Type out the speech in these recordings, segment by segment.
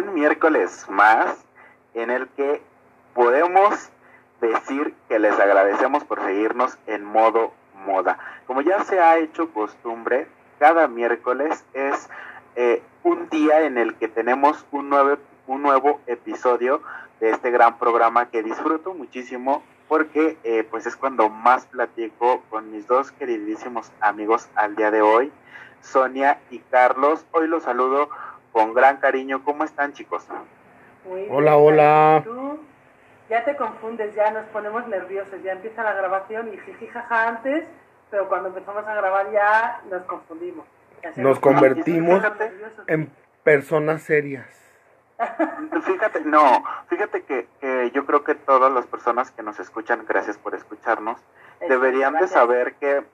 un miércoles más en el que podemos decir que les agradecemos por seguirnos en modo moda. Como ya se ha hecho costumbre, cada miércoles es eh, un día en el que tenemos un nuevo, un nuevo episodio de este gran programa que disfruto muchísimo porque eh, pues es cuando más platico con mis dos queridísimos amigos al día de hoy, Sonia y Carlos. Hoy los saludo con gran cariño. ¿Cómo están chicos? hola, hola. Ya te confundes, ya nos ponemos nerviosos, ya empieza la grabación y jijijaja antes, pero cuando empezamos a grabar ya nos confundimos. Nos convertimos en personas serias. Fíjate, no, fíjate que, yo creo que todas las personas que nos escuchan, gracias por escucharnos, deberían de saber que,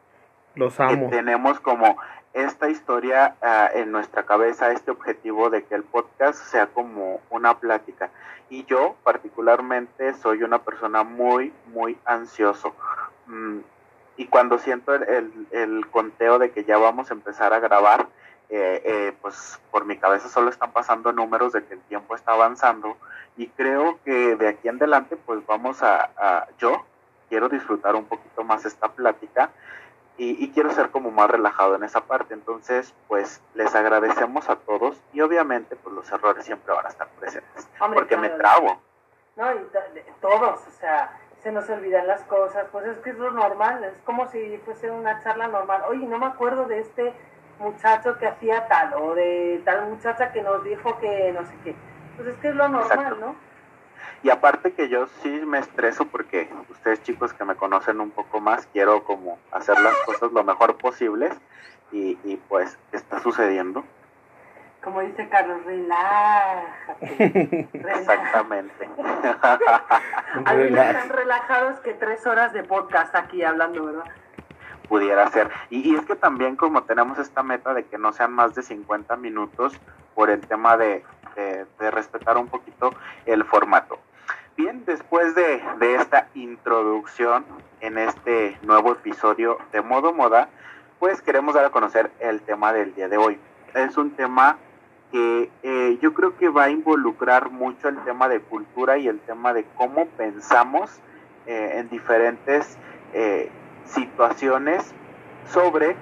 Los amo. tenemos como esta historia ah, en nuestra cabeza, este objetivo de que el podcast sea como una plática. Y yo particularmente soy una persona muy, muy ansioso. Mm, y cuando siento el, el, conteo de que ya vamos a empezar a grabar, eh, eh, pues por mi cabeza solo están pasando números de que el tiempo está avanzando y creo que de aquí en adelante pues vamos a, a yo quiero disfrutar un poquito más esta plática y, quiero ser como más relajado en esa parte. Entonces, pues les agradecemos a todos y obviamente pues los errores siempre van a estar presentes porque me trabo. No, y todos, o sea, se nos olvidan las cosas, pues es que es lo normal, es como si fuese una charla normal. Oye, no me acuerdo de este muchacho que hacía tal o de tal muchacha que nos dijo que no sé qué. Pues es que es lo normal, ¿no? Y aparte que yo sí me estreso porque ustedes chicos que me conocen un poco más, quiero como hacer las cosas lo mejor posibles y, y pues está sucediendo. Como dice Carlos, relájate. Exactamente. Algunos están relajados que tres horas de podcast aquí hablando, ¿verdad? pudiera ser. Y, y, es que también como tenemos esta meta de que no sean más de 50 minutos por el tema de, de, respetar un poquito el formato. Bien, después de, esta introducción en este nuevo episodio de Modo Moda, pues queremos dar a conocer el tema del día de hoy. Es un tema que eh, yo creo que va a involucrar mucho el tema de cultura y el tema de cómo pensamos eh, en diferentes eh, situaciones sobre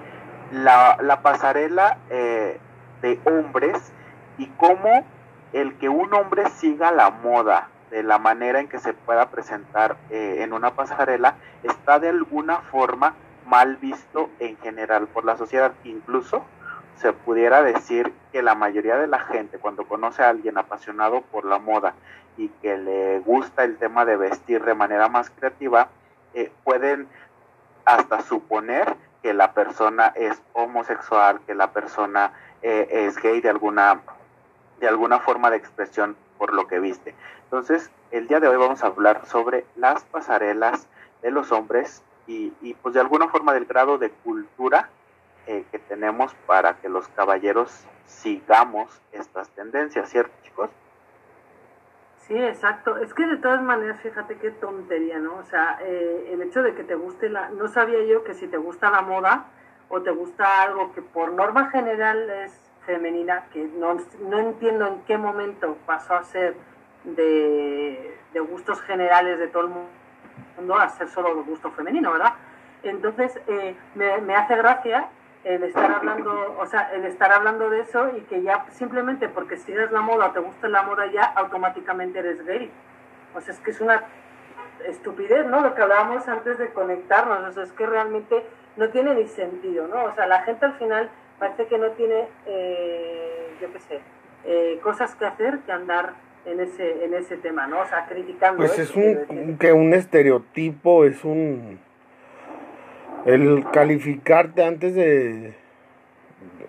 la, la pasarela de hombres y cómo el que un hombre siga la moda de la manera en que se pueda presentar eh, en una pasarela está de alguna forma mal visto en general por la sociedad. Incluso se pudiera decir que la mayoría de la gente cuando conoce a alguien apasionado por la moda y que le gusta el tema de vestir de manera más creativa, eh, pueden hasta suponer que la persona es homosexual, que la persona eh, es gay de alguna de alguna forma de expresión por lo que viste. Entonces, el día de hoy vamos a hablar sobre las pasarelas de los hombres y, pues de alguna forma del grado de cultura eh, que tenemos para que los caballeros sigamos estas tendencias, ¿cierto chicos? Sí, exacto. Es que de todas maneras, fíjate qué tontería, ¿no? O sea, eh, el hecho de que te guste la... No sabía yo que si te gusta la moda o te gusta algo que por norma general es femenina, que no, no entiendo en qué momento pasó a ser de, gustos generales de todo el mundo a ser solo de gusto femenino, ¿verdad? Entonces, eh, me, me, hace gracia el estar hablando, o sea, el estar hablando de eso y que ya simplemente porque sigues la moda o te gusta la moda ya automáticamente eres gay. O sea, es que es una estupidez, ¿no? Lo que hablábamos antes de conectarnos, o sea, es que realmente no tiene ni sentido, ¿no? O sea, la gente al final parece que no tiene, eh, yo qué sé, eh, cosas que hacer que andar en ese, en ese tema, ¿no? O sea, criticando. Pues es un, que un estereotipo, es un... El calificarte antes de...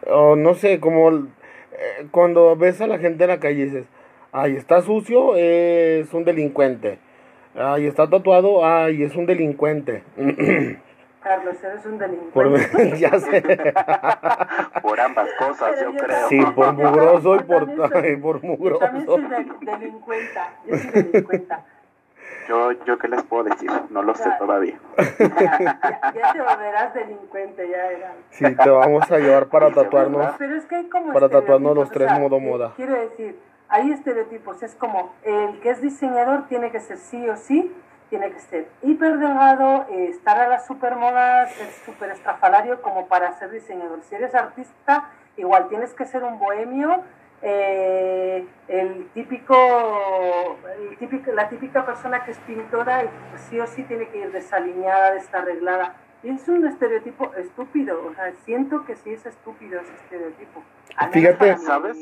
O no sé, como eh, cuando ves a la gente en la calle y dices, ay, está sucio, es un delincuente. Ay, está tatuado, ay, es un delincuente. Carlos, eres un delincuente. Por, ya sé. por ambas cosas, yo, creo. Sí, por mugroso y por, por mugroso. Yo también soy de, delincuenta. Yo soy delincuenta. Yo, yo qué les puedo decir, no lo sé todavía. Ya, ya, te volverás delincuente, ya era. Sí, te vamos a llevar para tatuarnos. Pero es que hay como para tatuarnos los tres modo moda. Quiero decir, hay estereotipos, es como el que es diseñador tiene que ser sí o sí, tiene que ser hiper delgado, eh, estar a las supermodas, es súper estrafalario como para ser diseñador. Si eres artista, igual tienes que ser un bohemio, eh, el, típico, el típico, la típica persona que es pintora y sí o sí tiene que ir desalineada, desarreglada. Y es un estereotipo estúpido, o sea, siento que sí es estúpido ese estereotipo. Fíjate, ¿sabes?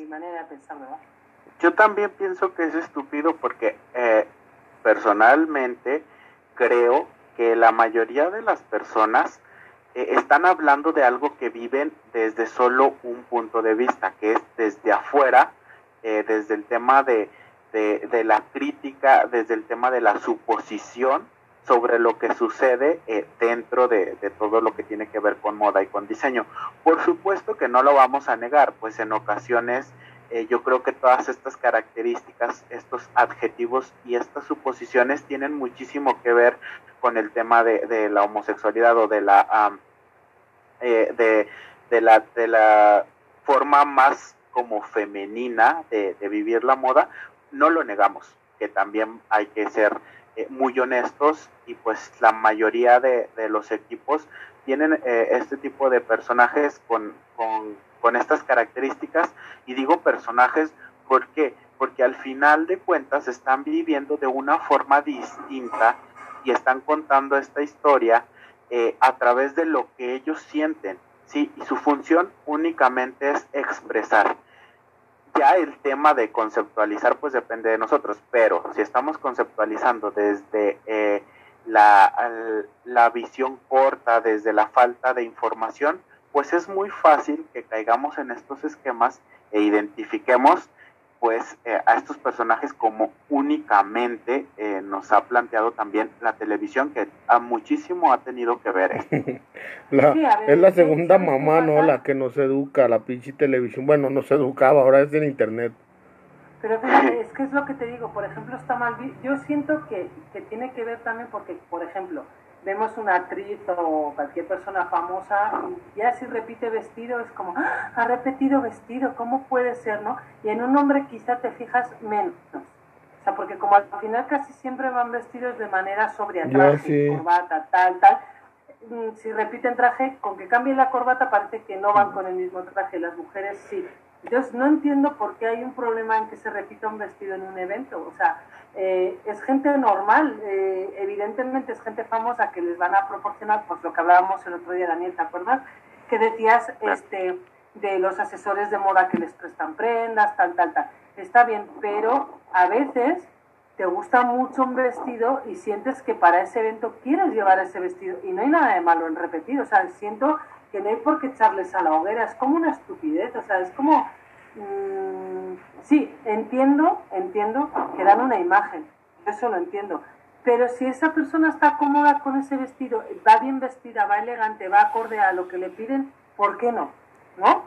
Yo también pienso que es estúpido porque eh, personalmente creo que la mayoría de las personas eh, están hablando de algo que viven desde solo un punto de vista, que es desde afuera, eh, desde el tema de, de, la crítica, desde el tema de la suposición sobre lo que sucede eh, dentro de, de, todo lo que tiene que ver con moda y con diseño. Por supuesto que no lo vamos a negar, pues en ocasiones eh, yo creo que todas estas características, estos adjetivos y estas suposiciones tienen muchísimo que ver con el tema de, la homosexualidad o de la, eh, de, la, de la forma más como femenina de, vivir la moda, no lo negamos, que también hay que ser eh, muy honestos y pues la mayoría de, los equipos tienen este tipo de personajes con, con con estas características y digo personajes ¿por porque al final de cuentas están viviendo de una forma distinta y están contando esta historia eh, a través de lo que ellos sienten, ¿sí? Y su función únicamente es expresar. Ya el tema de conceptualizar pues depende de nosotros, pero si estamos conceptualizando desde eh, la, la visión corta, desde la falta de información, pues es muy fácil que caigamos en estos esquemas e identifiquemos pues eh, a estos personajes como únicamente eh, nos ha planteado también la televisión que a muchísimo ha tenido que ver. ¿eh? es la segunda mamá, ¿no? La que nos educa, la pinche televisión. Bueno, nos educaba, ahora es en internet. Pero fíjate, es que es lo que te digo, por ejemplo, está mal. Yo siento que, que tiene que ver también porque, por ejemplo, vemos una actriz o cualquier persona famosa y ya si repite vestido es como, ¡Ah! ha repetido vestido, ¿cómo puede ser, no? Y en un hombre quizá te fijas menos. O sea, porque como al final casi siempre van vestidos de manera sobria, traje, corbata, tal, tal. Mm, si repiten traje, con que cambie la corbata parece que no van con el mismo traje. Las mujeres sí. Entonces no entiendo por qué hay un problema en que se repita un vestido en un evento. O sea, eh, es gente normal, eh, evidentemente es gente famosa que les van a proporcionar, pues lo que hablábamos el otro día, Daniel, ¿te acuerdas? Que decías este, de los asesores de moda que les prestan prendas, tal, tal, tal. Está bien, pero a veces te gusta mucho un vestido y sientes que para ese evento quieres llevar ese vestido y no hay nada de malo en repetir, o sea, siento que no hay por qué echarles a la hoguera, es como una estupidez, o sea, es como... Mm, sí, entiendo, entiendo que dan una imagen, eso lo entiendo, pero si esa persona está cómoda con ese vestido, va bien vestida, va elegante, va acorde a lo que le piden, ¿por qué no? ¿No?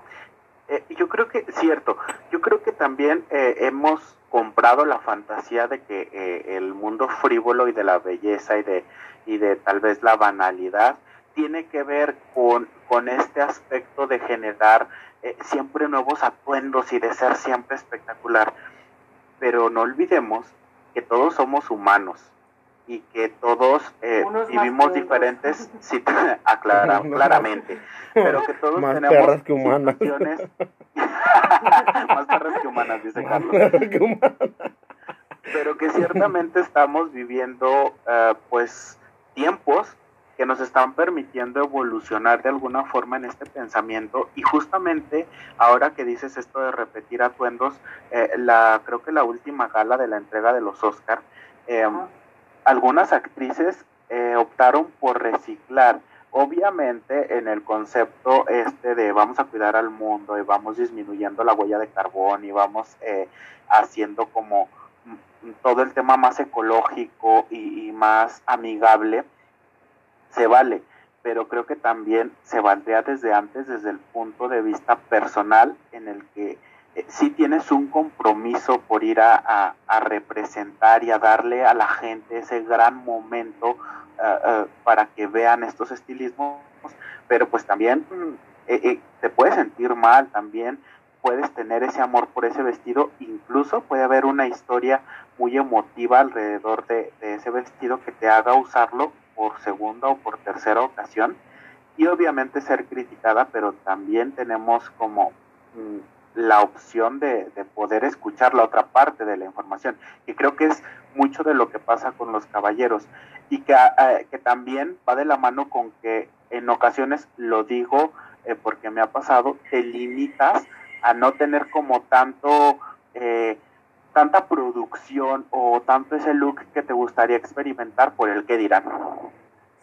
Eh, yo creo que, cierto, yo creo que también eh, hemos comprado la fantasía de que eh, el mundo frívolo y de la belleza y de, y de tal vez la banalidad tiene que ver con, con este aspecto de generar eh, siempre nuevos atuendos y de ser siempre espectacular. Pero no olvidemos que todos somos humanos y que todos eh, vivimos diferentes, sí, aclara, claramente, pero que todos más tenemos perras que humanas. más perras que humanas, dice Carlos. pero que ciertamente estamos viviendo uh, pues tiempos que nos están permitiendo evolucionar de alguna forma en este pensamiento y justamente ahora que dices esto de repetir atuendos, eh, la creo que la última gala de la entrega de los Oscar, eh, algunas actrices eh, optaron por reciclar. Obviamente en el concepto este de vamos a cuidar al mundo y vamos disminuyendo la huella de carbón y vamos haciendo como mm, todo el tema más ecológico y más amigable, se vale, pero creo que también se valdría desde antes, desde el punto de vista personal, en el que eh, sí tienes un compromiso por ir a, representar y a darle a la gente ese gran momento eh, eh, para que vean estos estilismos, pero pues también te puedes sentir mal también puedes tener ese amor por ese vestido, incluso puede haber una historia muy emotiva alrededor de, ese vestido que te haga usarlo por segunda o por tercera ocasión y obviamente ser criticada, pero también tenemos como mm, la opción de, poder escuchar la otra parte de la información, y creo que es mucho de lo que pasa con los caballeros y que, ah, que también va de la mano con que en ocasiones, lo digo eh, porque me ha pasado, te limitas a no tener como tanto, eh, tanta producción o tanto ese look que te gustaría experimentar por el que dirán.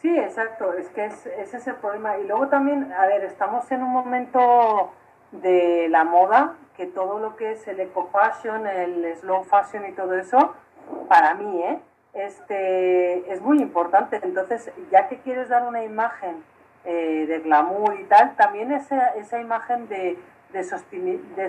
Sí, exacto, es que es, ese es el problema. Y luego también, a ver, estamos en un momento de la moda, que todo lo que es el eco fashion, el slow fashion y todo eso, para mí, ¿eh? este, es muy importante. Entonces, ya que quieres dar una imagen eh, de glamour y tal, también esa, esa imagen de, de,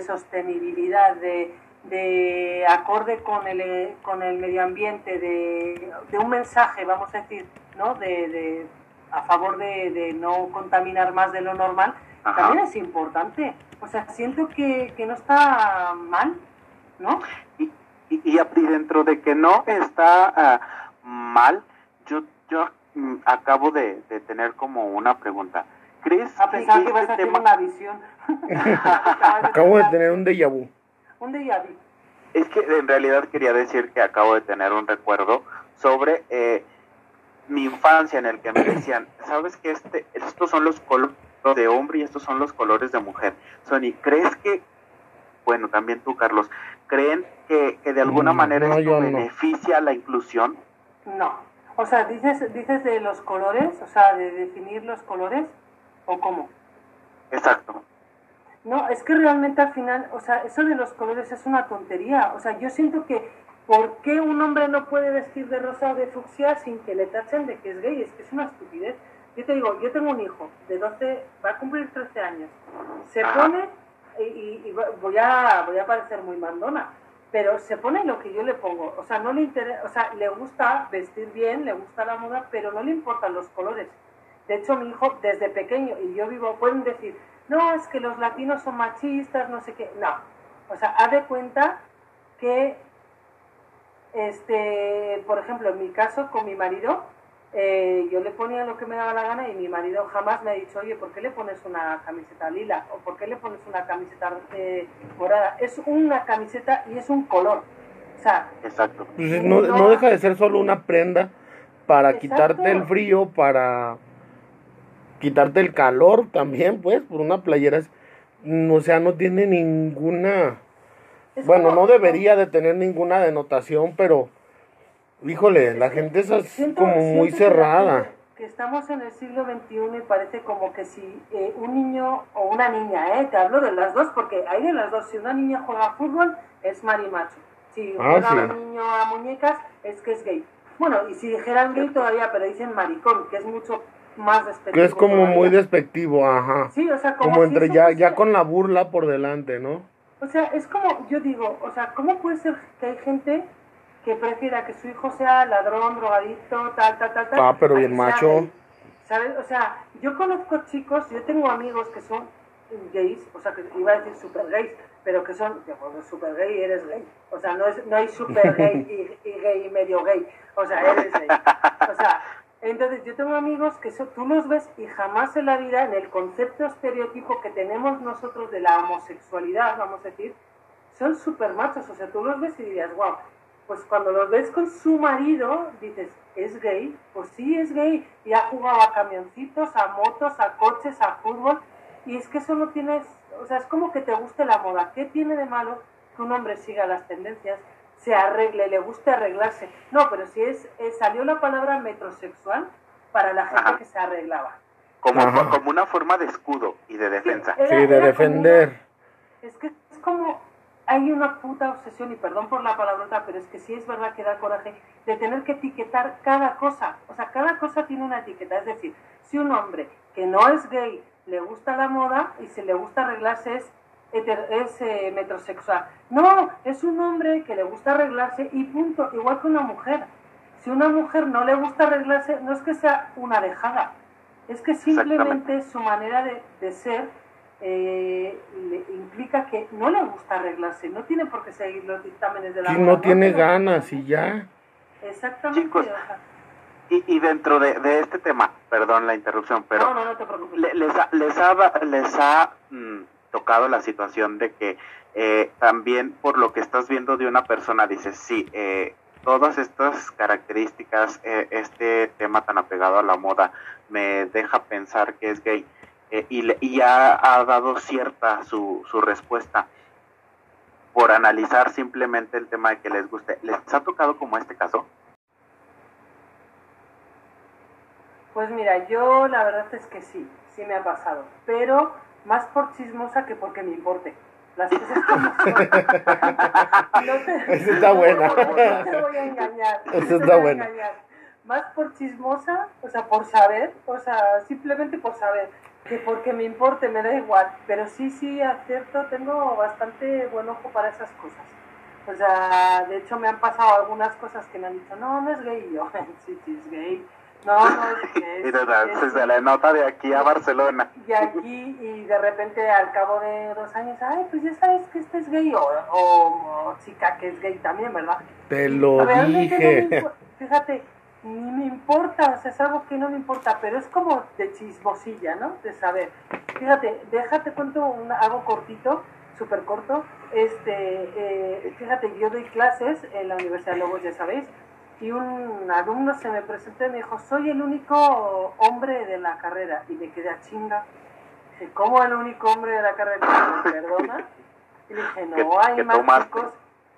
sostenibilidad, de, de acorde con el, con el medio ambiente, de, de un mensaje, vamos a decir, ¿no? de, a favor de, no contaminar más de lo normal, también es importante. O sea, siento que, que no está mal, ¿no? Y, y, dentro de que no está ah, mal, yo, yo mm, acabo de, tener como una pregunta. ¿Crees a pesar que, vas este a tener una visión? acabo de tener un déjà vu. Un déjà vu. Es que en realidad quería decir que acabo de tener un recuerdo sobre eh, mi infancia en el que me decían, ¿sabes que este, estos son los colores de hombre y estos son los colores de mujer? Sony, ¿crees que, bueno, también tú, Carlos, creen que, de alguna mm, manera esto beneficia la inclusión? No. O sea, dices, dices de los colores, o sea, de definir los colores, o cómo? Exacto. No, es que realmente al final, o sea, eso de los colores es una tontería. O sea, yo siento que ¿Por qué un hombre no puede vestir de rosa o de fucsia sin que le tachen de que es gay? Es que es una estupidez. Yo te digo, yo tengo un hijo de 12, va a cumplir 13 años. Se pone, y, voy, a, voy a parecer muy mandona, pero se pone lo que yo le pongo. O sea, no le interesa, o sea, le gusta vestir bien, le gusta la moda, pero no le importan los colores. De hecho, mi hijo desde pequeño, y yo vivo, pueden decir, no, es que los latinos son machistas, no sé qué. No. O sea, haz de cuenta que este, por ejemplo, en mi caso con mi marido, eh, yo le ponía lo que me daba la gana y mi marido jamás me ha dicho, oye, ¿por qué le pones una camiseta lila? ¿O por qué le pones una camiseta eh, morada? Es una camiseta y es un color. O sea, Exacto. Pues no, no, deja de ser solo una prenda para quitarte el frío, para quitarte el calor también, pues, por una playera. O sea, no tiene ninguna bueno, no debería de tener ninguna denotación, pero híjole, la gente es así como muy cerrada. Que, estamos en el siglo XXI y parece como que si eh, un niño o una niña, eh, te hablo de las dos, porque hay de las dos, si una niña juega fútbol es marimacho, si ah, juega un niño a muñecas es que es gay. Bueno, y si dijeran gay todavía, pero dicen maricón, que es mucho más despectivo. Que es como muy despectivo, ajá. Sí, o sea, como, como entre ya, ya con la burla por delante, ¿no? O sea, es como, yo digo, o sea, ¿cómo puede ser que hay gente que prefiera que su hijo sea ladrón, drogadicto, tal, tal, tal, tal? Ah, pero bien macho. ¿Sabes? O sea, yo conozco chicos, yo tengo amigos que son gays, o sea, que iba a decir super gays, pero que son, bueno, super gay eres gay. O sea, no, es, no hay super gay y, y gay y medio gay. O sea, eres gay. O sea, entonces, yo tengo amigos que tú los ves y jamás en la vida, en el concepto estereotipo que tenemos nosotros de la homosexualidad, vamos a decir, son súper machos. O sea, tú los ves y dirías, wow. Pues cuando los ves con su marido, dices, ¿es gay? Pues sí, es gay. Y ha jugado a camioncitos, a motos, a coches, a fútbol. Y es que eso no tienes, o sea, es como que te guste la moda. ¿Qué tiene de malo que un hombre siga las tendencias? Se arregle, le gusta arreglarse. No, pero si es, salió la palabra metrosexual para la gente que se arreglaba. Como, como una forma de escudo y de defensa. Sí, de defender. es que es como, hay una puta obsesión, y perdón por la palabrota, pero es que sí es verdad que da coraje, de tener que etiquetar cada cosa. O sea, cada cosa tiene una etiqueta. Es decir, si un hombre que no es gay le gusta la moda y si le gusta arreglarse es es eh, metrosexual. No, es un hombre que le gusta arreglarse y punto, igual que una mujer. Si una mujer no le gusta arreglarse, no es que sea una dejada, es que simplemente su manera de, ser eh, le implica que no le gusta arreglarse, no tiene por qué seguir los dictámenes de la moda, no tiene ganas y ya. Exactamente. Chicos, Y, y dentro de, de este tema, perdón la interrupción, pero no, no, no te preocupes. le- les ha, les ha, les ha mm, tocado la situación de que eh, también por lo que estás viendo de una persona dices, sí, eh, todas estas características, eh, este tema tan apegado a la moda, me deja pensar que es gay. Y, y ya ha dado cierta su, su respuesta por analizar simplemente el tema de que les guste. ¿Les ha tocado como este caso? Pues mira, yo la verdad es que sí, sí me ha pasado, pero más por chismosa que porque me importe. Las cosas como son. No te- Esa está buena. No te voy a engañar. te está engañar. Más por chismosa, o sea, por saber, o sea, simplemente por saber, que porque me importe, me da igual. Pero sí, sí, acierto, tengo bastante buen ojo para esas cosas. O sea, de hecho me han pasado algunas cosas que me han dicho, no, no es gay. Y yo, sí, sí, es gay. No, no es gay. Y de- se le nota de aquí a Barcelona. Y aquí, y de repente al cabo de dos años, ay, pues ya sabes que este es gay, o, o- o chica que es gay también, ¿verdad? Te lo Realmente no me dije. impo- fíjate, ni me importa, o sea, es algo que no me importa, pero es como de chismosilla, ¿no? De saber. Fíjate, déjate cuento un, algo cortito, súper corto. Este, eh, fíjate, yo doy clases en la Universidad de Lobos, ya sabéis, y un alumno se me presentó y me dijo, soy el único hombre de la carrera, y me quedé a chinga. Dije, ¿cómo el único hombre de la carrera? ¿Me perdona? Y dije, no, hay más tomaste. chicos.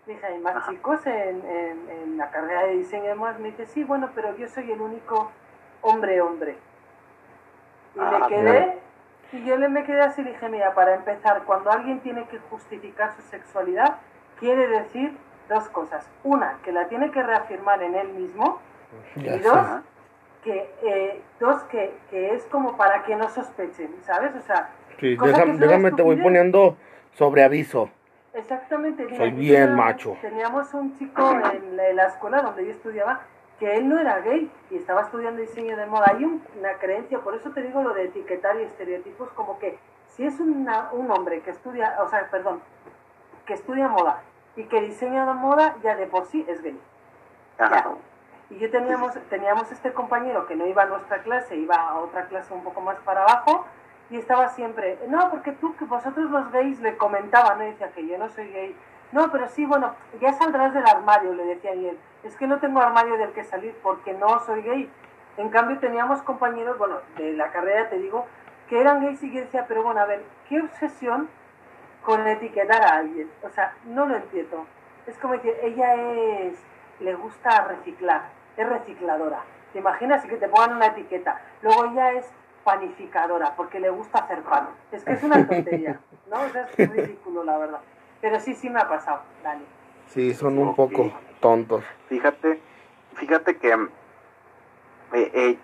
Dije, hay más chicos en, en, en la carrera de diseño y demás. Me dice, sí, bueno, pero yo soy el único hombre, hombre. Y Ah, me quedé, y yo le me quedé así y le dije, mira, para empezar, cuando alguien tiene que justificar su sexualidad, quiere decir dos cosas. Una, que la tiene que reafirmar en él mismo. Ya y dos, que, eh, dos que, que es como para que no sospechen, ¿sabes? O sea, Sí, déjame, te voy poniendo sobre aviso. Exactamente. mira, Soy bien macho. Teníamos un chico en la, en la escuela donde yo estudiaba que él no era gay y estaba estudiando diseño de moda. Hay un- una creencia, por eso te digo lo de etiquetar y estereotipos, como que si es una- un hombre que estudia, o sea, perdón, que estudia moda y que diseña de moda, ya de por sí es gay. Ajá. Y yo teníamos, teníamos este compañero que no iba a nuestra clase, iba a otra clase un poco más para abajo, y estaba siempre, no, porque tú, que vosotros los gays le comentaban, ¿no? Y decía que yo no soy gay. No, pero sí, bueno, ya saldrás del armario, le decía y él. Es que no tengo armario del que salir porque no soy gay. En cambio teníamos compañeros, bueno, de la carrera te digo, que eran gays y yo decía, pero bueno, a ver, ¿qué obsesión con etiquetar a alguien? O sea, no lo entiendo. Es como decir, ella es, le gusta reciclar, es recicladora. ¿Te imaginas que te pongan una etiqueta? Luego ella es panificadora porque le gusta hacer pan. Es que es una tontería, ¿no? O sea, es ridículo, la verdad. Pero sí, sí me ha pasado, Dani. Sí, son un poco tontos. Fíjate, fíjate que eh, eh,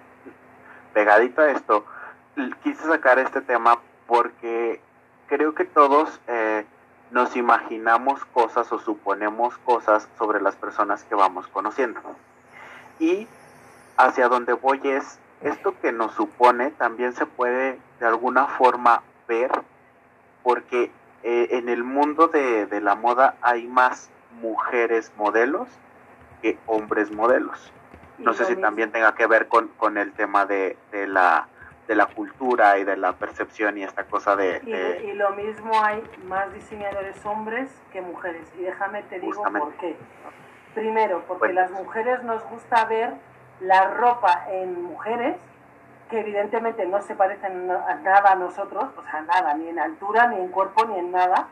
pegadito a esto, quise sacar este tema porque creo que todos eh, nos imaginamos cosas o suponemos cosas sobre las personas que vamos conociendo. Y hacia donde voy es, esto que nos supone también se puede de alguna forma ver porque eh, en el mundo de, de la moda hay más mujeres modelos que hombres modelos. No sé si también tenga que ver con, con el tema de, de la de la cultura y de la percepción y esta cosa de, Y, de- y lo mismo hay más diseñadores hombres que mujeres. Y déjame te digo Justamente. por qué. Primero, porque Bueno. las mujeres nos gusta ver la ropa en mujeres que evidentemente no se parecen a nada a nosotros, o sea, nada, ni en altura, ni en cuerpo, ni en nada.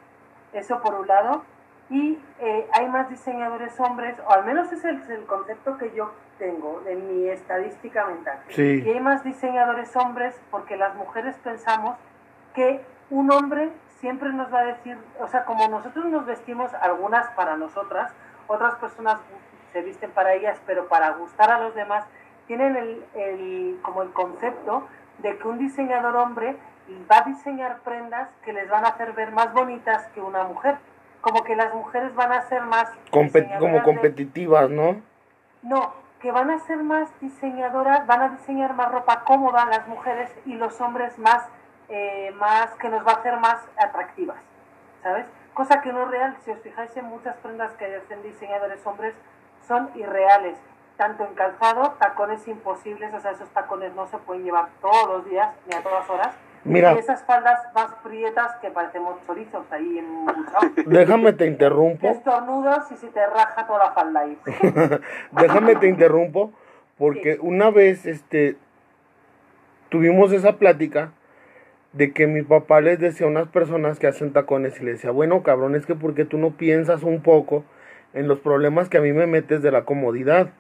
Eso por un lado. Y eh, hay más diseñadores hombres, o al menos ese es el concepto que yo tengo de mi estadística mental. Y Sí, hay más diseñadores hombres porque las mujeres pensamos que un hombre siempre nos va a decir, o sea, como nosotros nos vestimos, algunas para nosotras, otras personas se visten para ellas, pero para gustar a los demás, tienen el, el- como el concepto de que un diseñador hombre va a diseñar prendas que les van a hacer ver más bonitas que una mujer. Como que las mujeres van a ser más... Como de- competitivas, ¿no? no, que van a ser más diseñadoras, van a diseñar más ropa cómoda las mujeres y los hombres más eh, más, que nos va a hacer más atractivas, ¿sabes? Cosa que no es real, si os fijáis en muchas prendas que hacen diseñadores hombres, son irreales, tanto en calzado, tacones imposibles, o sea, esos tacones no se pueden llevar todos los días, ni a todas horas, Mira. y esas faldas más prietas que parecemos chorizos ahí en un Déjame te interrumpo. Estornudos y si te raja toda la falda ahí. Déjame te interrumpo porque una vez este tuvimos esa plática de que mi papá les decía a unas personas que hacen tacones y le decía, bueno cabrón, es que porque tú no piensas un poco en los problemas que a mí me metes de la comodidad.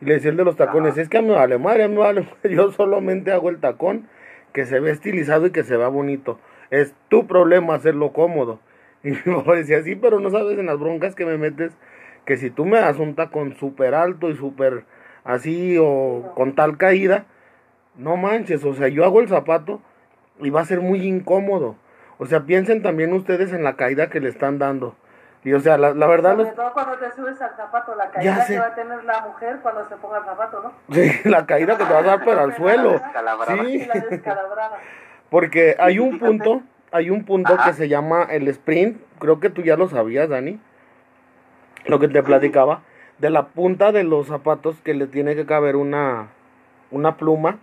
Y le decía el de los tacones, es que a mí me vale madre, a mí me vale madre, yo solamente hago el tacón que se ve estilizado y que se vea bonito. Es tu problema hacerlo cómodo. Y mi papá decía, sí, pero no sabes en las broncas que me metes, que si tú me das un tacón súper alto y súper así o con tal caída, no manches, o sea, yo hago el zapato y va a ser muy incómodo. O sea, piensen también ustedes en la caída que le están dando. Y o sea, la, la verdad... Sobre los- todo cuando te subes al zapato, la caída que va a tener la mujer cuando se ponga el zapato, ¿no? Sí, la caída que te vas a dar pero al suelo. Sí, la descalabrada. porque hay un punto, hay un punto Ajá. que se llama el sprint, creo que tú ya lo sabías, Dani, lo que te platicaba, de la punta de los zapatos que le tiene que caber una, una pluma,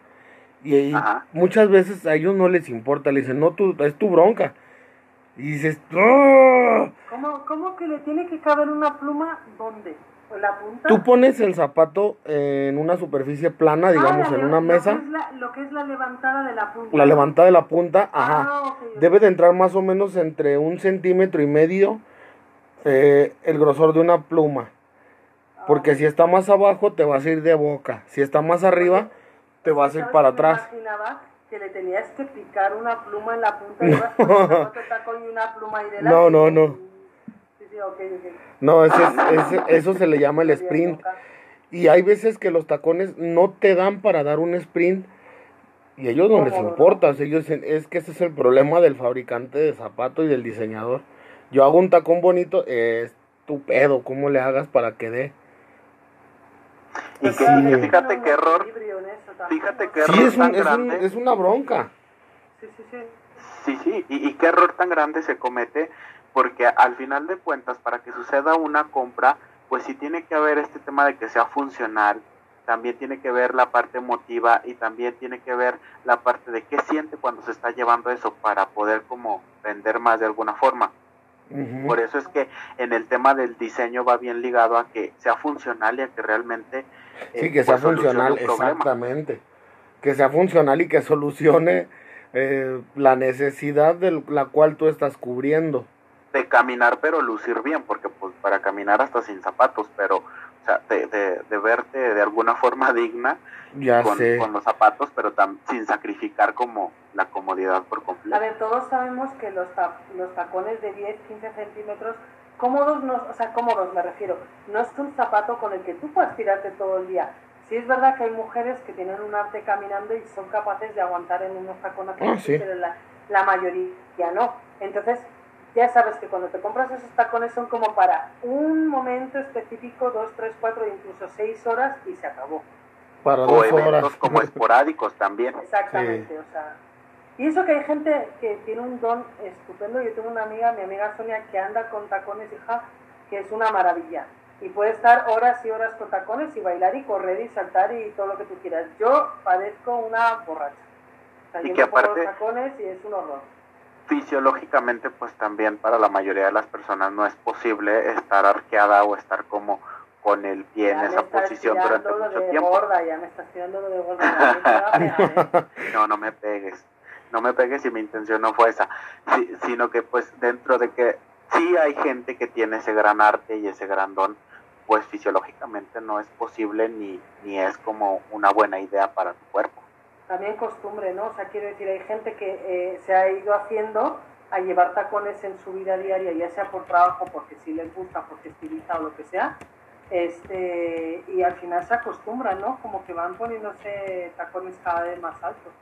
y, y muchas veces a ellos no les importa, le dicen, no, tú, es tu bronca, y dices, "¡Ah!". ¿Cómo, ¿Cómo que le tiene que caber una pluma? ¿Dónde? ¿En la punta? tú pones el zapato en una superficie plana, Ah, digamos, la en una lo que mesa, es la- Lo que es la levantada de la punta. la levantada de la punta, ajá. Ah, ok. Debe de entrar más o menos entre un centímetro y medio eh, el grosor de una pluma. Ah, Porque si está más abajo te vas a ir de boca. Si está más arriba te vas a ir ¿Sabes para atrás. Imaginaba que le tenías que picar una pluma en la punta y ibas con el zapato de tacón y una pluma ahí delante. No, no, no. Sí, sí, ok, ok. No, ese es- ese- eso se le llama el sprint. Y hay veces que los tacones no te dan para dar un sprint. Y ellos no les ¿no? importa. o sea, ellos dicen, es que ese es el problema del fabricante de zapatos y del diseñador. Yo hago un tacón bonito, es tu pedo, cómo le hagas para que dé. Y Pues que, fíjate qué error, fíjate qué Sí, error tan un- grande. es una bronca. Sí, sí, sí. Sí, sí, y, y qué error tan grande se comete, porque al final de cuentas, para que suceda una compra, pues sí tiene que haber este tema de que sea funcional, también tiene que ver la parte emotiva y también tiene que ver la parte de qué siente cuando se está llevando eso para poder como vender más de alguna forma. Por eso es que en el tema del diseño va bien ligado a que sea funcional y a que realmente eh, Sí, que sea pues, funcional, exactamente. Que sea funcional y que solucione eh, la necesidad de la cual tú estás cubriendo. de caminar pero lucir bien, porque pues para caminar hasta sin zapatos, pero o sea, de, de, de verte de alguna forma digna Ya con, sé. con los zapatos, pero tam- sin sacrificar como la comodidad por A completo. ver, todos sabemos que los, ta- los tacones de 10, 15 centímetros, cómodos, no, o sea, cómodos me refiero, no es un zapato con el que tú puedas tirarte todo el día. Sí es verdad que hay mujeres que tienen un arte caminando y son capaces de aguantar en unos tacones, Ah, sí. pero la, la mayoría no. Entonces, ya sabes que cuando te compras esos tacones son como para un momento específico, dos, tres, cuatro, incluso seis horas y se acabó. Para o dos eventos horas. como esporádicos también. Exactamente, o sea. Y eso que hay gente que tiene un don estupendo. Yo tengo una amiga, mi amiga Sonia, que anda con tacones, hija, que es una maravilla. Y puede estar horas y horas con tacones y bailar y correr y saltar y todo lo que tú quieras. Yo parezco una borracha. O sea, Y yo que me pongo aparte- los tacones y es un horror. Fisiológicamente, pues también para la mayoría de las personas no es posible estar arqueada o estar como con el pie en Ya esa posición durante mucho de tiempo. gorda, ya me estás tirando lo de gorda. ya me va a pegar, ¿eh? No, no me pegues. No me pegues y mi intención no fue esa. Sino que pues dentro de que sí hay gente que tiene ese gran arte y ese gran don, pues fisiológicamente no es posible ni, ni es como una buena idea para tu cuerpo. También costumbre, ¿no? O sea, quiero decir, hay gente que eh, se ha ido haciendo a llevar tacones en su vida diaria, ya sea por trabajo, porque sí les gusta, porque estiliza o lo que sea, este, y al final se acostumbran, ¿no? Como que van poniéndose tacones cada vez más altos.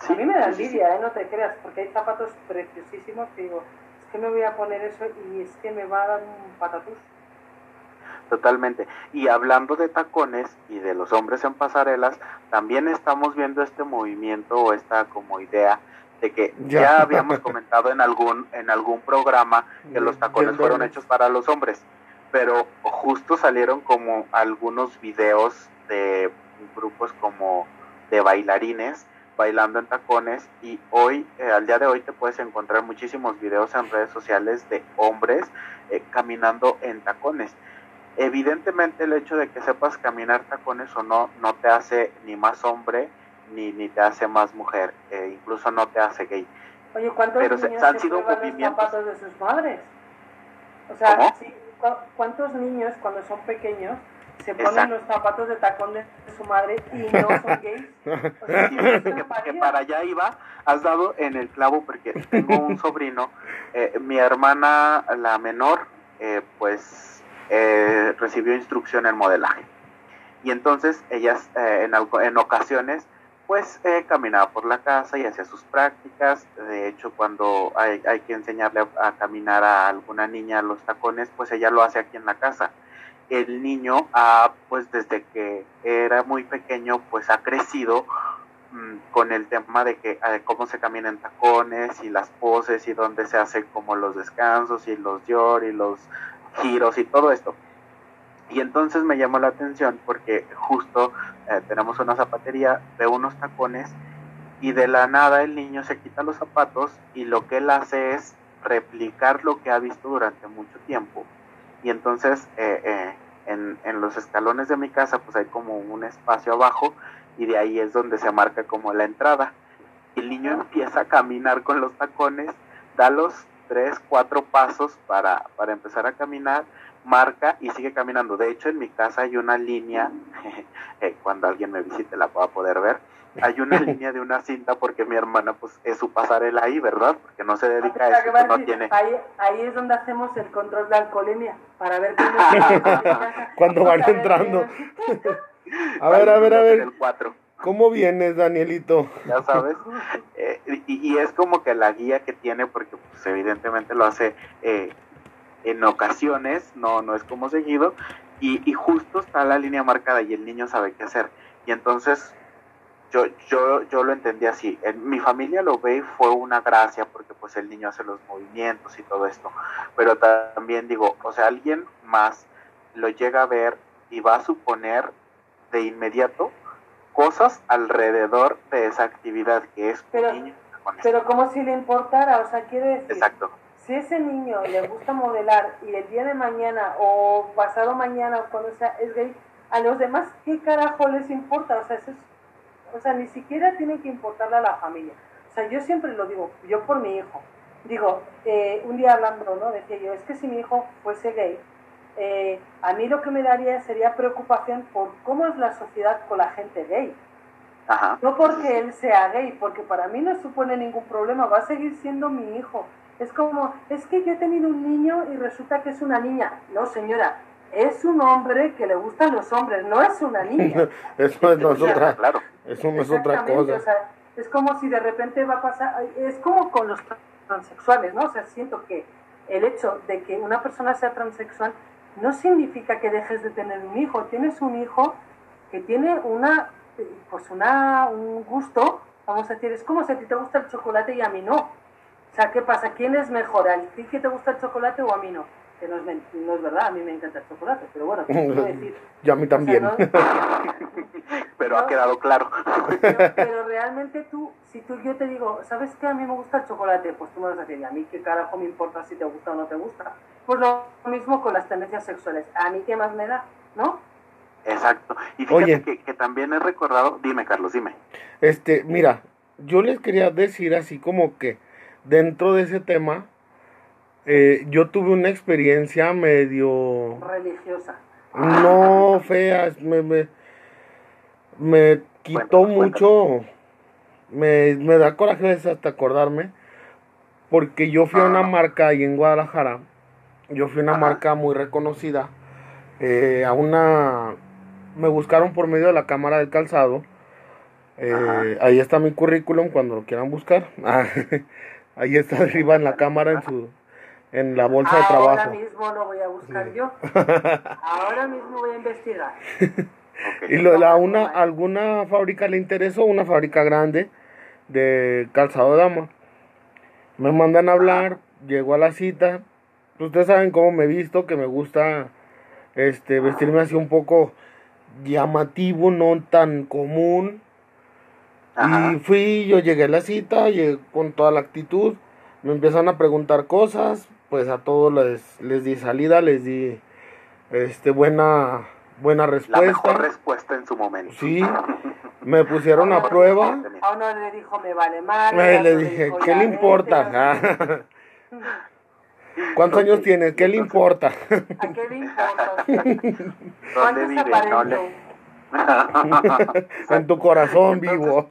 Sí, a mí me da sí, sí, sí. envidia, ¿eh? No te creas, porque hay zapatos preciosísimos que digo, es que me voy a poner eso y es que me va a dar un patatús. Totalmente. Y hablando de tacones y de los hombres en pasarelas, también estamos viendo este movimiento o esta como idea de que ya, habíamos comentado en algún en algún programa que los tacones fueron hechos para los hombres, pero justo salieron como algunos videos de grupos como de bailarines bailando en tacones y hoy, eh, al día de hoy te puedes encontrar muchísimos videos en redes sociales de hombres eh, caminando en tacones. Evidentemente el hecho de que sepas caminar tacones o no no te hace ni más hombre ni, ni te hace más mujer, eh, incluso no te hace gay. Oye, ¿cuántos niños se, han sido movimientos? Los de sus madres? O sea, ¿cuántos niños cuando son pequeños se ponen los zapatos de tacón de su madre y no son gays. que, para allá iba, has dado en el clavo porque tengo un sobrino, eh, mi hermana, la menor, eh, pues eh, recibió instrucción en modelaje. Y entonces ellas en, en ocasiones pues caminaba por la casa y hacía sus prácticas. De hecho, cuando hay, hay que enseñarle a, caminar a alguna niña los tacones, pues ella lo hace aquí en la casa el niño ha, pues desde que era muy pequeño, pues ha crecido mm, con el tema de que cómo se camina en tacones y las poses y dónde se hace como los descansos y los yor y los giros y todo esto. Y entonces me llamó la atención porque justo eh, tenemos una zapatería, de unos tacones y de la nada el niño se quita los zapatos y lo que él hace es replicar lo que ha visto durante mucho tiempo y entonces eh, eh, en, en, los escalones de mi casa pues hay como un espacio abajo y de ahí es donde se marca como la entrada. Y el niño empieza a caminar con los tacones, da los tres, cuatro pasos para, para empezar a caminar, marca y sigue caminando. De hecho, en mi casa hay una línea, eh, cuando alguien me visite la pueda poder ver, hay una línea de una cinta porque mi hermana pues es su pasarela ahí, ¿verdad? Porque no se dedica a eso, pues, no tiene... Ahí, ahí, es donde hacemos el control de alcoholemia, para ver cómo... Cuando van entrando. a ver, a ver, a ver. ¿Cómo vienes, Danielito? Ya sabes. Eh, y, es como que la guía que tiene, porque pues evidentemente lo hace eh, en ocasiones, no, no es como seguido, y, y justo está la línea marcada y el niño sabe qué hacer. Y entonces yo, yo, yo lo entendí así. En mi familia lo ve y fue una gracia porque pues el niño hace los movimientos y todo esto. Pero también digo, o sea, alguien más lo llega a ver y va a suponer de inmediato cosas alrededor de esa actividad que es pero, niño. Pero como si le importara, o sea, quiere decir... Exacto. Si ese niño le gusta modelar y el día de mañana o pasado mañana o cuando sea es gay, a los demás, ¿qué carajo les importa? O sea, eso es o sea, ni siquiera tiene que importarle a la familia. O sea, yo siempre lo digo, yo por mi hijo. Digo, eh, un día hablando, ¿no? Decía yo, es que si mi hijo fuese gay, eh, a mí lo que me daría sería preocupación por cómo es la sociedad con la gente gay. Ajá. No porque él sea gay, porque para mí no supone ningún problema, va a seguir siendo mi hijo. Es como, es que yo he tenido un niño y resulta que es una niña. No, señora, es un hombre que le gustan los hombres, no es una niña. Eso no es otra, claro. Eso no es otra cosa. O sea, es como si de repente va a pasar, es como con los transexuales, ¿no? O sea, siento que el hecho de que una persona sea transexual no significa que dejes de tener un hijo. Tienes un hijo que tiene una, pues una, un gusto, vamos a decir, es como si a ti te gusta el chocolate y a mí no. O sea, ¿qué pasa? ¿Quién es mejor? ¿A ti que te gusta el chocolate o a mí no? que no es, no es verdad, a mí me encanta el chocolate, pero bueno, ¿qué quiero decir? Y a mí también. pero ha quedado claro. Pero, realmente tú, si tú yo te digo, ¿sabes qué? A mí me gusta el chocolate, pues tú me vas a decir, a mí qué carajo me importa si te gusta o no te gusta? Pues lo mismo con las tendencias sexuales, a mí qué más me da, ¿no? Exacto. Y fíjate que, que también he recordado, dime Carlos, dime. Este, mira, yo les quería decir así como que dentro de ese tema, eh, yo tuve una experiencia medio... Religiosa. No, fea, me, me, me quitó mucho, me, me, da coraje hasta acordarme, porque yo fui a una marca ahí en Guadalajara, yo fui a una marca muy reconocida, eh, a una, me buscaron por medio de la cámara del calzado, eh, ahí está mi currículum cuando lo quieran buscar, ahí está arriba en la cámara en su en la bolsa de trabajo. Ahora mismo lo voy a buscar yo. Ahora mismo voy a investigar. y lo, la, una, alguna fábrica le interesó, una fábrica grande, de calzado de dama. Me mandan a hablar, llego a la cita. Ustedes saben cómo me he visto, que me gusta este vestirme así un poco llamativo, no tan común. Y fui, yo llegué a la cita, llegué con toda la actitud, me empiezan a preguntar cosas, pues a todos les, les di salida, les di este buena buena respuesta. La mejor respuesta en su momento. Sí, me pusieron a prueba. A uno le dijo, me vale mal. le dije, ¿qué le importa? ¿Cuántos años tienes? ¿Qué le importa? ¿A qué le importa? ¿Dónde vive? en tu corazón vivo.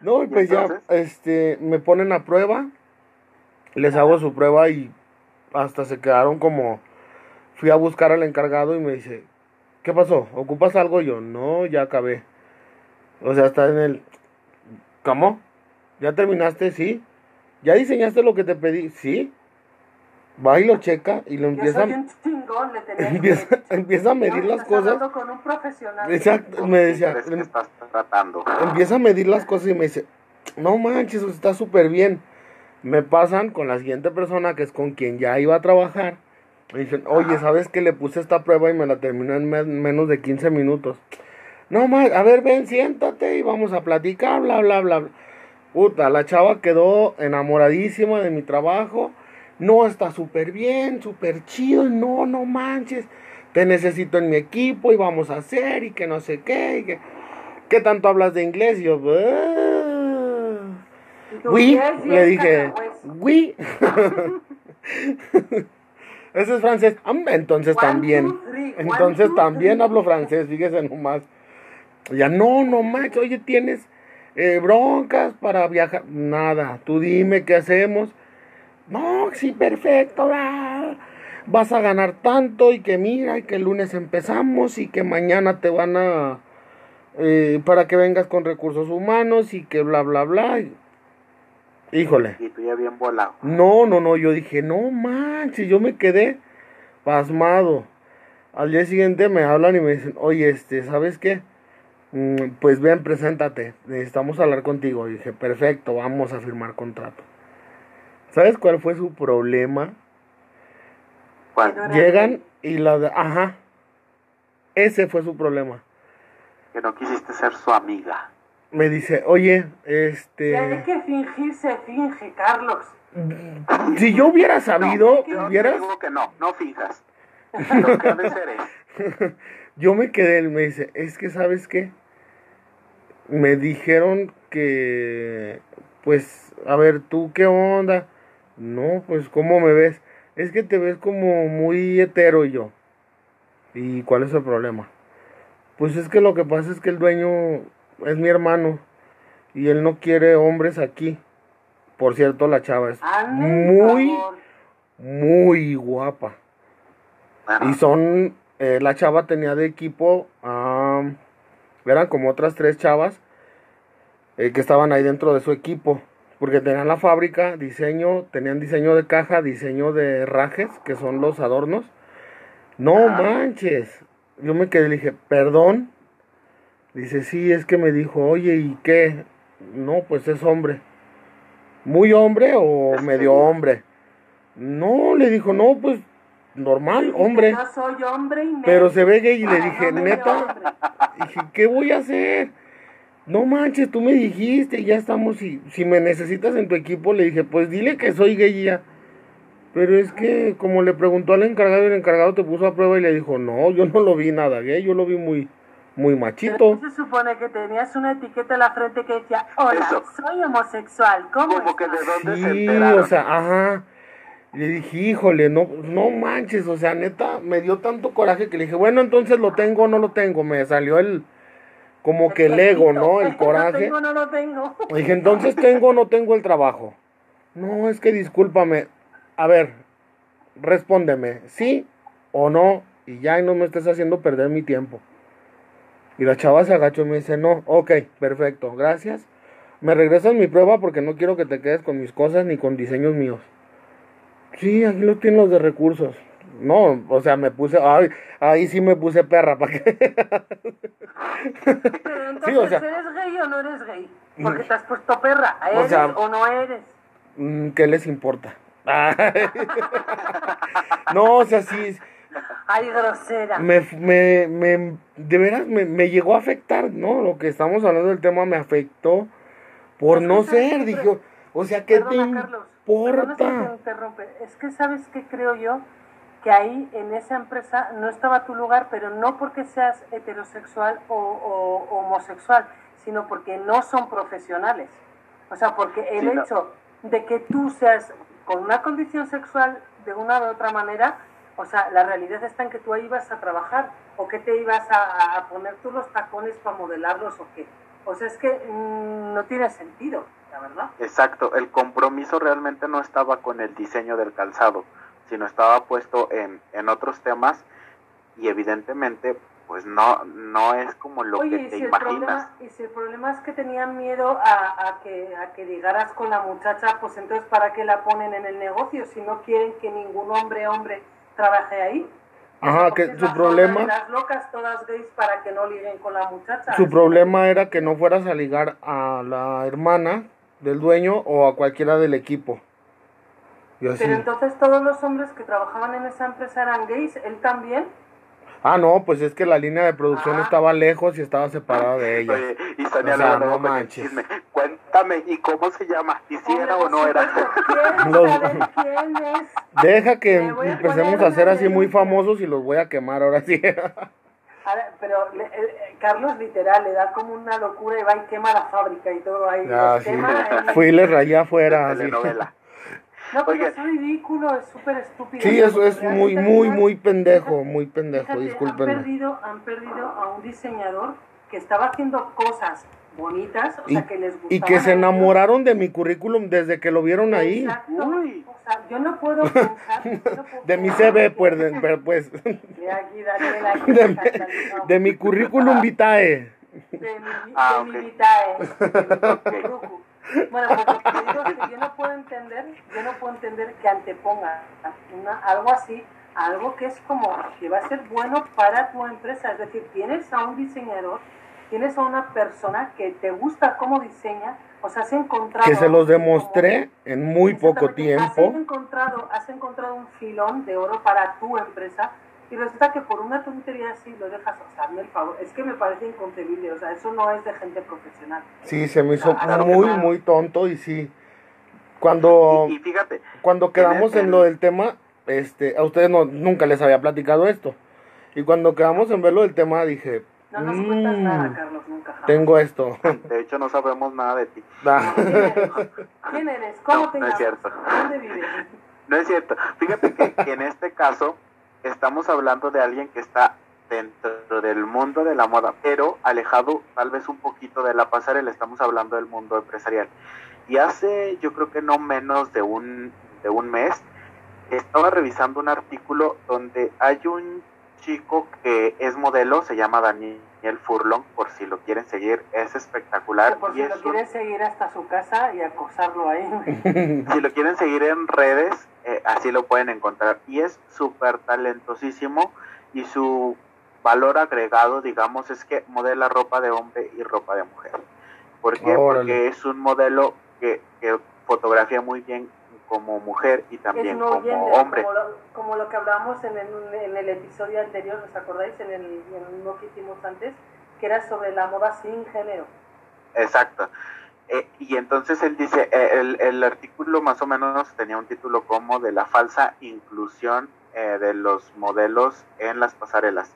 no, pues ya, este, me ponen a prueba, les hago su prueba y hasta se quedaron como, fui a buscar al encargado y me dice, ¿qué pasó? ¿Ocupas algo? yo, no, ya acabé. O sea, está en el, ¿cómo? ¿Ya terminaste? Sí. ¿Ya diseñaste lo que te pedí? Sí va y lo checa y lo empieza, empieza, empieza, a medir las cosas. Con un profesional. Exacto, me decía, em, tratando? empieza a medir las cosas y me dice, no manches, está súper bien. Me pasan con la siguiente persona que es con quien ya iba a trabajar. Me dicen, oye, ¿sabes que le puse esta prueba y me la terminé en menos de 15 minutos? No más, a ver, ven, siéntate y vamos a platicar, bla, bla, bla. Puta, la chava quedó enamoradísima de mi trabajo no, está súper bien, súper chido, no, no manches, te necesito en mi equipo y vamos a hacer y que no sé qué, y que, ¿qué tanto hablas de inglés? Y yo, oui, le dije, oui. Ese es francés. Entonces también. Entonces también hablo francés, fíjese nomás. Ya no, no manches, oye, tienes eh, broncas para viajar. Nada, tú dime qué hacemos no, sí, perfecto, vas a ganar tanto y que mira, y que el lunes empezamos y que mañana te van a... Eh, para que vengas con recursos humanos y que bla, bla, bla. Híjole. Y tú ya bien volado. No, no, no, yo dije, no manches, yo me quedé pasmado. Al día siguiente me hablan y me dicen, oye, este, ¿sabes qué? Mm, pues ven, preséntate, necesitamos hablar contigo. Y dije, perfecto, vamos a firmar contrato. ¿Sabes cuál fue su problema? Llegan y la de, ajá. Ese fue su problema. Que no quisiste ser su amiga. Me dice, oye, este. Hay que fingir, se finge, Carlos. Si yo hubiera sabido, no, hubieras. Digo que no, no fijas. yo me quedé, él me dice, es que, ¿sabes qué? Me dijeron que, pues, a ver, tú qué onda no, pues ¿cómo me ves? Es que te ves como muy hetero y yo. ¿Y cuál es el problema? Pues es que lo que pasa es que el dueño es mi hermano y él no quiere hombres aquí. Por cierto, la chava es muy, muy guapa. Y son, eh, la chava tenía de equipo, eran como otras tres chavas eh, que estaban ahí dentro de su equipo. Porque tenían la fábrica, diseño, tenían diseño de caja, diseño de rajes, que son los adornos. No manches. Yo me quedé, le dije, perdón. Dice, sí, es que me dijo, oye, ¿y qué? No, pues es hombre. ¿Muy hombre o medio hombre? No, le dijo, no, pues normal, hombre. Yo soy hombre y Pero se ve gay y le dije, neta. Dije, ¿qué voy a hacer? no manches, tú me dijiste, ya estamos, y si me necesitas en tu equipo, le dije, pues dile que soy gay ya. Pero es que como le preguntó al encargado, el encargado te puso a prueba y le dijo, no, yo no lo vi nada gay, yo lo vi muy, muy machito. se supone que tenías una etiqueta en la frente que decía, hola, soy homosexual, ¿cómo Como que de dónde sí, o sea, ajá. Le dije, híjole, no, no manches, o sea, neta, me dio tanto coraje que le dije, bueno, entonces lo tengo o no lo tengo. Me salió el, como que el ego, ¿no? El coraje. No, no lo tengo. Dije, entonces tengo o no tengo el trabajo. No, es que discúlpame. A ver, respóndeme, sí o no, y ya no me estés haciendo perder mi tiempo. Y la chava se agachó y me dice, no, ok, perfecto, gracias. Me regresas mi prueba porque no quiero que te quedes con mis cosas ni con diseños míos. Sí, aquí lo tienen los de recursos. No, o sea, me puse, ay, ahí sí me puse perra, ¿para qué? Pero entonces, ¿eres gay o no eres gay? Porque te has puesto perra, ¿eres o, no eres? Mm, ¿Qué les importa? no, o sea, sí. Ay, grosera. Me, me, me, de veras me, me llegó a afectar, ¿no? Lo que estamos hablando del tema me afectó por no ser, dijo. O sea, ¿qué te importa? Es que, ¿sabes qué creo yo? Que ahí en esa empresa no estaba tu lugar, pero no porque seas heterosexual o, homosexual, sino porque no son profesionales. O sea, porque el hecho de que tú seas con una condición sexual de una u otra manera, o sea, la realidad está en que tú ahí ibas a trabajar o que te ibas a, a poner tú los tacones para modelarlos o qué. O sea, es que mm, no tiene sentido, la verdad. Exacto, el compromiso realmente no estaba con el diseño del calzado, sino estaba puesto en, en otros temas y evidentemente pues no no es como lo que te imaginas. y si el problema es que tenían miedo a, a, que, a que ligaras con la muchacha, pues entonces ¿para qué la ponen en el negocio si no quieren que ningún hombre hombre trabaje ahí? Ajá, que su problema... Las locas todas gays para que no liguen con la muchacha. Su problema era que no fueras a ligar a la hermana del dueño o a cualquiera del equipo. Pero entonces todos los hombres que trabajaban en esa empresa eran gays, él también. Ah, no, pues es que la línea de producción ah. estaba lejos y estaba separada de ella. Oye, y Sonia o sea, no manches. Cuéntame, ¿y cómo se llama? ¿Y si era o no era? ¿Quién es? Deja que empecemos a, ser así muy famosos y los voy a quemar ahora sí. pero eh, Carlos literal le da como una locura y va y quema la fábrica y todo ahí. Ah, sí. Fui y le rayé afuera. Telenovela. No, pero es ridículo, es súper estúpido. Sí, eso es muy, muy, muy pendejo, muy pendejo, disculpen. Han perdido, han perdido a un diseñador que estaba haciendo cosas bonitas, o sea, que les Y que se enamoraron de mi currículum desde que lo vieron ahí. Uy. O sea, yo no puedo pensar. de mi CV, pues. De, pues. De, aquí, Daniel, de, mi, de mi currículum vitae. De mi, ah, de mi vitae. Bueno, pues digo que yo no puedo entender, yo no puedo entender que anteponga una, algo así, algo que es como que va a ser bueno para tu empresa. Es decir, tienes a un diseñador, tienes a una persona que te gusta cómo diseña, o sea, has encontrado... Que se los demostré en muy poco tiempo. Has encontrado, has encontrado un filón de oro para tu empresa y resulta que por una tontería así lo dejas, o sea, el favor, es que me parece inconcebible, o sea, eso no es de gente profesional. Sí, se me hizo muy, muy tonto y sí. Cuando, y, fíjate, cuando quedamos en, lo del tema, este, a ustedes no, nunca les había platicado esto. Y cuando quedamos en ver lo del tema dije, no nos cuentas nada, mm, Carlos, nunca. Tengo esto. De hecho, no sabemos nada de ti. Ah. ¿Quién, eres? ¿Cómo te llamas? No es cierto. ¿Dónde vives? No es cierto. Fíjate que en este caso, estamos hablando de alguien que está dentro del mundo de la moda, pero alejado tal vez un poquito de la pasarela, estamos hablando del mundo empresarial. Y hace yo creo que no menos de un, de un mes, estaba revisando un artículo donde hay un chico que es modelo, se llama Daniel Furlong, por si lo quieren seguir, es espectacular. por si lo quieren seguir hasta su casa y acosarlo ahí. si lo quieren seguir en redes, eh, así lo pueden encontrar. Y es súper talentosísimo y su valor agregado, digamos, es que modela ropa de hombre y ropa de mujer. ¿Por qué? Porque es un modelo que, que fotografía muy bien como mujer y también como hombre. Como lo, que hablábamos en el, en el episodio anterior, ¿os acordáis? En el, en que hicimos antes, que era sobre la moda sin género. Exacto. Eh, y entonces él dice, eh, el, el, artículo más o menos tenía un título como de la falsa inclusión eh, de los modelos en las pasarelas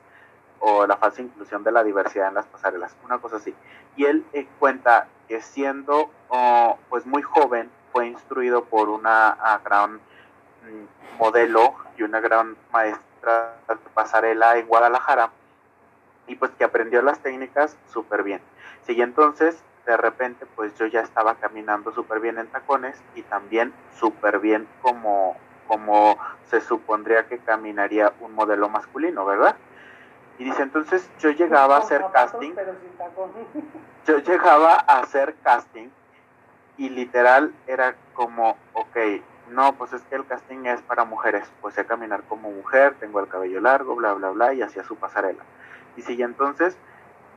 o la falsa inclusión de la diversidad en las pasarelas, una cosa así. Y él cuenta que siendo oh, pues muy joven fue instruido por una ah, gran mm, modelo y una gran maestra de pasarela en Guadalajara y pues que aprendió las técnicas súper bien. Y entonces de repente pues yo ya estaba caminando súper bien en tacones y también súper bien como, como se supondría que caminaría un modelo masculino, ¿verdad? Y dice, entonces yo llegaba a hacer casting. Yo llegaba a hacer casting y literal era como, ok, no, pues es que el casting es para mujeres, pues sé caminar como mujer, tengo el cabello largo, bla, bla, bla, y hacía su pasarela. Y sí, entonces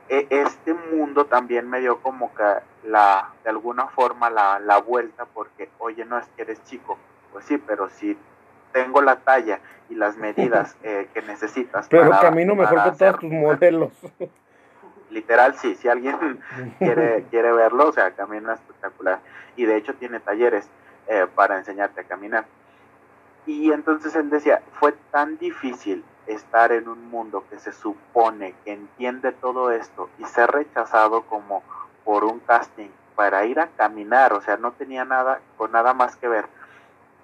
este mundo también me dio como que la, de alguna forma la, la vuelta porque, oye, no es que eres chico, pues sí, pero si tengo la talla y las medidas eh, que necesitas. Pero camino mejor que todos tus modelos. Literal, sí, si alguien quiere, quiere verlo, o sea, camina espectacular. Y de hecho tiene talleres eh, para enseñarte a caminar. Y entonces él decía, fue tan difícil estar en un mundo que se supone que entiende todo esto y ser rechazado como por un casting para ir a caminar, o sea, no tenía nada con nada más que ver.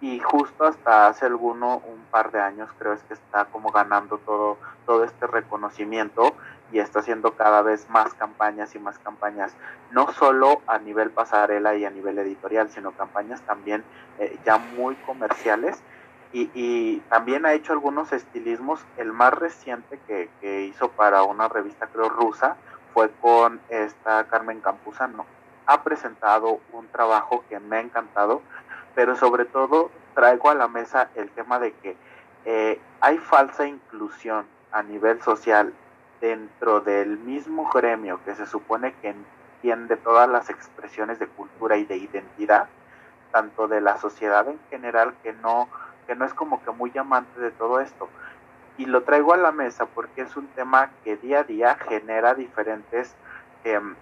Y justo hasta hace alguno, un par de años, creo es que está como ganando todo, todo este reconocimiento y está haciendo cada vez más campañas y más campañas, no solo a nivel pasarela y a nivel editorial, sino campañas también eh, ya muy comerciales y, también ha hecho algunos estilismos. El más reciente que, hizo para una revista, creo, rusa, fue con esta Carmen Campuzano. Ha presentado un trabajo que me ha encantado, pero sobre todo traigo a la mesa el tema de que eh, hay falsa inclusión a nivel social dentro del mismo gremio que se supone que entiende todas las expresiones de cultura y de identidad, tanto de la sociedad en general que no que no es como que muy amante de todo esto. Y lo traigo a la mesa porque es un tema que día a día genera diferentes em,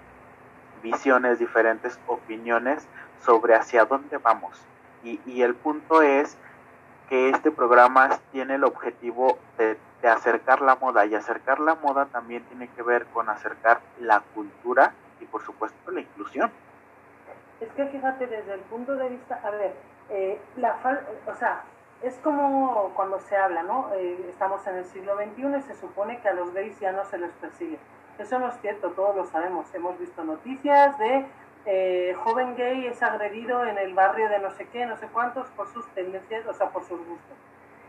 visiones, diferentes opiniones sobre hacia dónde vamos. Y, el punto es que este programa tiene el objetivo de, de, acercar la moda y acercar la moda también tiene que ver con acercar la cultura y por supuesto la inclusión. Es que fíjate desde el punto de vista, a ver, eh, la o sea, es como cuando se habla, ¿no? Eh, estamos en el siglo XXI y se supone que a los gays ya no se les persigue. Eso no es cierto, todos lo sabemos. Hemos visto noticias de eh, joven gay es agredido en el barrio de no sé qué, no sé cuántos, por sus tendencias, o sea, por sus gustos.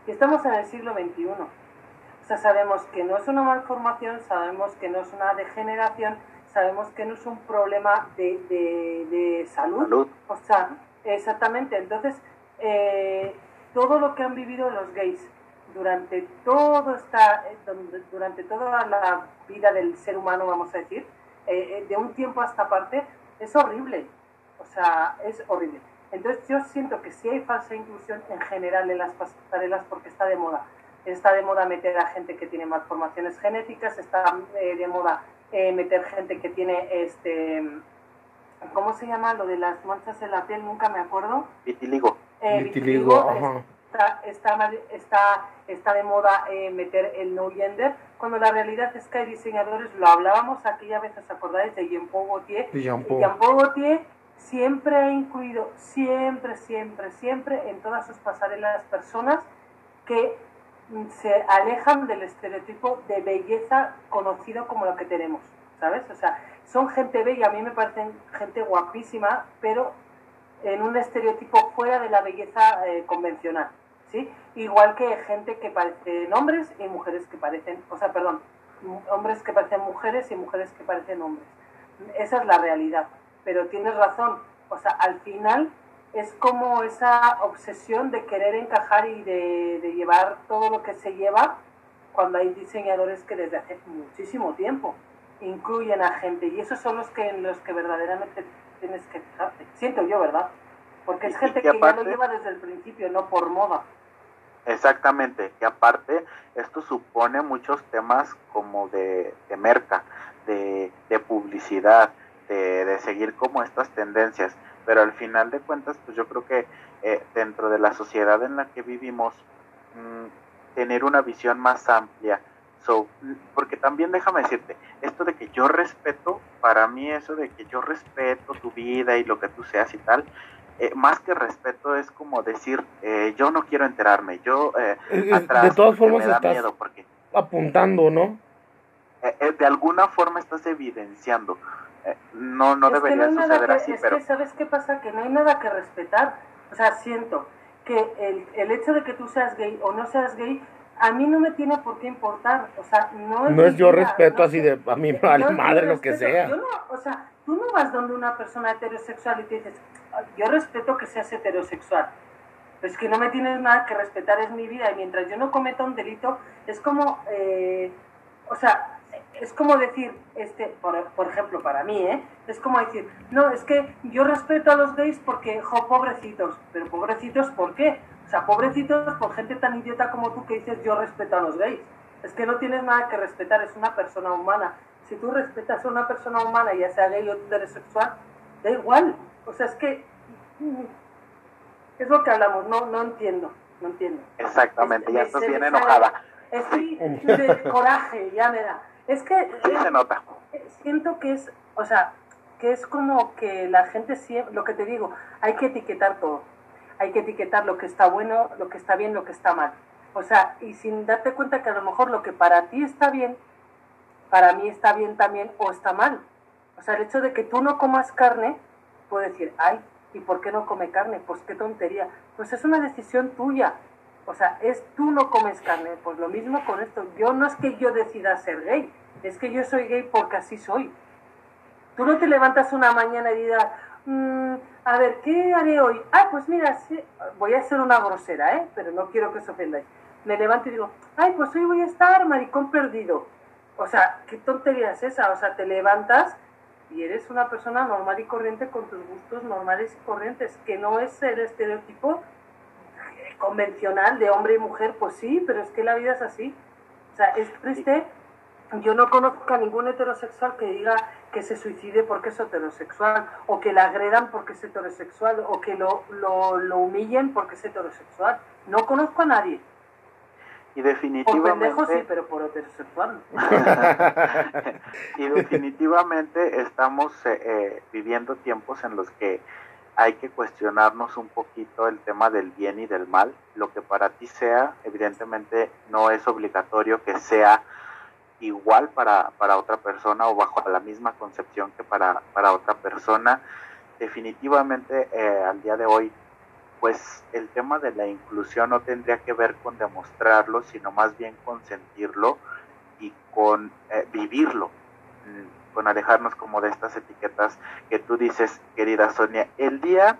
Y estamos en el siglo XXI. O sea, sabemos que no es una malformación, sabemos que no es una degeneración, sabemos que no es un problema de, de, salud. salud. O sea, exactamente. Entonces, eh, todo lo que han vivido los gays durante todo esta, eh, durante toda la vida del ser humano, vamos a decir, eh, eh, de un tiempo a esta parte, es horrible. O sea, es horrible. Entonces yo siento que si hay falsa inclusión en general en las pasarelas porque está de moda. Está de moda meter a gente que tiene malformaciones genéticas, está de moda meter gente que tiene este ¿cómo se llama? Lo de las manchas en la piel, nunca me acuerdo. Vitiligo. Eh, vitiligo, Está, está, está, está, de moda eh, meter el no gender, cuando la realidad es que hay diseñadores, lo hablábamos aquella vez, ¿os acordáis? De Jean Paul Gaultier. Jean Paul Gaultier siempre ha incluido, siempre, siempre, siempre en todas sus pasarelas personas que se alejan del estereotipo de belleza conocido como lo que tenemos, ¿sabes? O sea, son gente bella, a mí me parecen gente guapísima, pero en un estereotipo fuera de la belleza eh, convencional, ¿sí? Igual que gente que parecen hombres y mujeres que parecen, o sea, perdón, hombres que parecen mujeres y mujeres que parecen hombres. Esa es la realidad, pero tienes razón, o sea, al final es como esa obsesión de querer encajar y de, llevar todo lo que se lleva cuando hay diseñadores que desde hace muchísimo tiempo incluyen a gente y esos son los que los que verdaderamente tienes que fijarte. Siento yo, ¿verdad? Porque es gente que, ya lo lleva desde el principio, no por moda. Exactamente, y aparte esto supone muchos temas como de, de merca, de, de publicidad, de, de, seguir como estas tendencias, pero al final de cuentas, pues yo creo que eh, dentro de la sociedad en la que vivimos, mm, tener una visión más amplia, porque también déjame decirte, esto de que yo respeto, para mí eso de que yo respeto tu vida y lo que tú seas y tal, eh, más que respeto es como decir, eh, yo no quiero enterarme, yo eh, de todas formas estás porque, apuntando, ¿no? de alguna forma estás evidenciando. no no debería suceder así, es pero... Que, ¿Sabes qué pasa? Que no hay nada que respetar. O sea, siento que el, el hecho de que tú seas gay o no seas gay a mí no me tiene por qué importar, o sea, no es... No es yo respeto así de, a mi madre, lo que sea. Yo no, o sea, tú no vas donde una persona heterosexual y te dices, yo respeto que seas heterosexual. es que no me tienes nada que respetar, es mi vida, y mientras yo no cometa un delito, es como, eh, o sea, es como decir, este, por, por, ejemplo, para mí, ¿eh? Es como decir, no, es que yo respeto a los gays porque, jo, pobrecitos, pero pobrecitos, ¿por qué? O sea, pobrecitos por gente tan idiota como tú que dices, yo respeto a los gays. Es que no tienes nada que respetar, es una persona humana. Si tú respetas a una persona humana, ya sea gay o heterosexual, da igual. O sea, es que es lo que hablamos, no, no entiendo, no entiendo. Exactamente, ya estás bien enojada. Es sí, de coraje, ya me da. Es que... Sí se nota. Siento que es, o sea, que es como que la gente siempre, lo que te digo, hay que etiquetar todo. Hay que etiquetar lo que está bueno, lo que está bien, lo que está mal. O sea, y sin darte cuenta que a lo mejor lo que para ti está bien, para mí está bien también o está mal. O sea, el hecho de que tú no comas carne, puedo decir, ay, ¿y por qué no come carne? Pues qué tontería. Pues es una decisión tuya. O sea, es tú no comes carne. Pues lo mismo con esto. Yo no es que yo decida ser gay, es que yo soy gay porque así soy. Tú no te levantas una mañana y digas, mmm, a ver, ¿qué haré hoy? Ah, pues mira, sí, voy a ser una grosera, ¿eh? Pero no quiero que se ofendáis. Me levanto y digo, ay, pues hoy voy a estar maricón perdido. O sea, ¿qué tontería es esa? O sea, te levantas y eres una persona normal y corriente con tus gustos normales y corrientes, que no es el estereotipo convencional de hombre y mujer, pues sí, pero es que la vida es así. O sea, es triste. Yo no conozco a ningún heterosexual que diga que se suicide porque es heterosexual, o que la agredan porque es heterosexual, o que lo, lo, lo humillen porque es heterosexual. No conozco a nadie. Y definitivamente... Por sí, pero por heterosexual. y definitivamente estamos eh, eh, viviendo tiempos en los que hay que cuestionarnos un poquito el tema del bien y del mal. Lo que para ti sea, evidentemente no es obligatorio que sea igual para, para otra persona o bajo la misma concepción que para, para otra persona. Definitivamente eh, al día de hoy pues el tema de la inclusión no tendría que ver con demostrarlo, sino más bien con sentirlo y con eh, vivirlo, mm, con alejarnos como de estas etiquetas que tú dices, querida Sonia. El día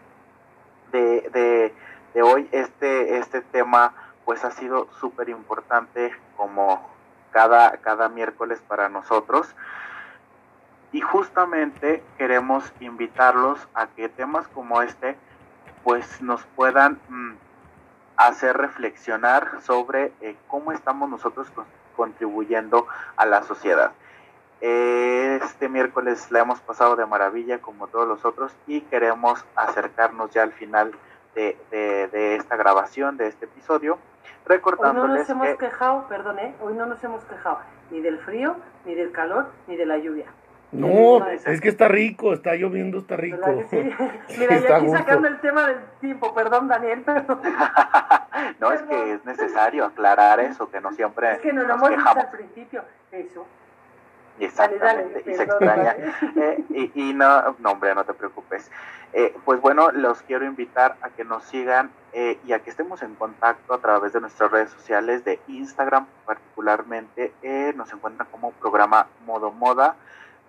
de, de, de hoy, este, este tema pues ha sido súper importante como cada, cada miércoles para nosotros. Y justamente queremos invitarlos a que temas como este pues nos puedan mm, hacer reflexionar sobre eh, cómo estamos nosotros contribuyendo a la sociedad. Este miércoles la hemos pasado de maravilla como todos los otros y queremos acercarnos ya al final de, de, esta grabación, de este episodio, recordándoles Hoy no nos hemos quejado, perdón, hoy no nos hemos quejado ni del frío, ni del calor, ni de la lluvia. No, es que está rico, está lloviendo, está rico. Mira, ya aquí sacando el tema del tiempo, perdón Daniel, pero... no, es que es necesario aclarar eso, que no siempre... Es que no lo hemos dicho al principio, eso. Exactamente, y se extraña. Eh, y, no, no, hombre, no te preocupes. Eh, pues bueno, los quiero invitar a que nos sigan eh, y a que estemos en contacto a través de nuestras redes sociales, de Instagram particularmente. nos encuentran como programa Modo Moda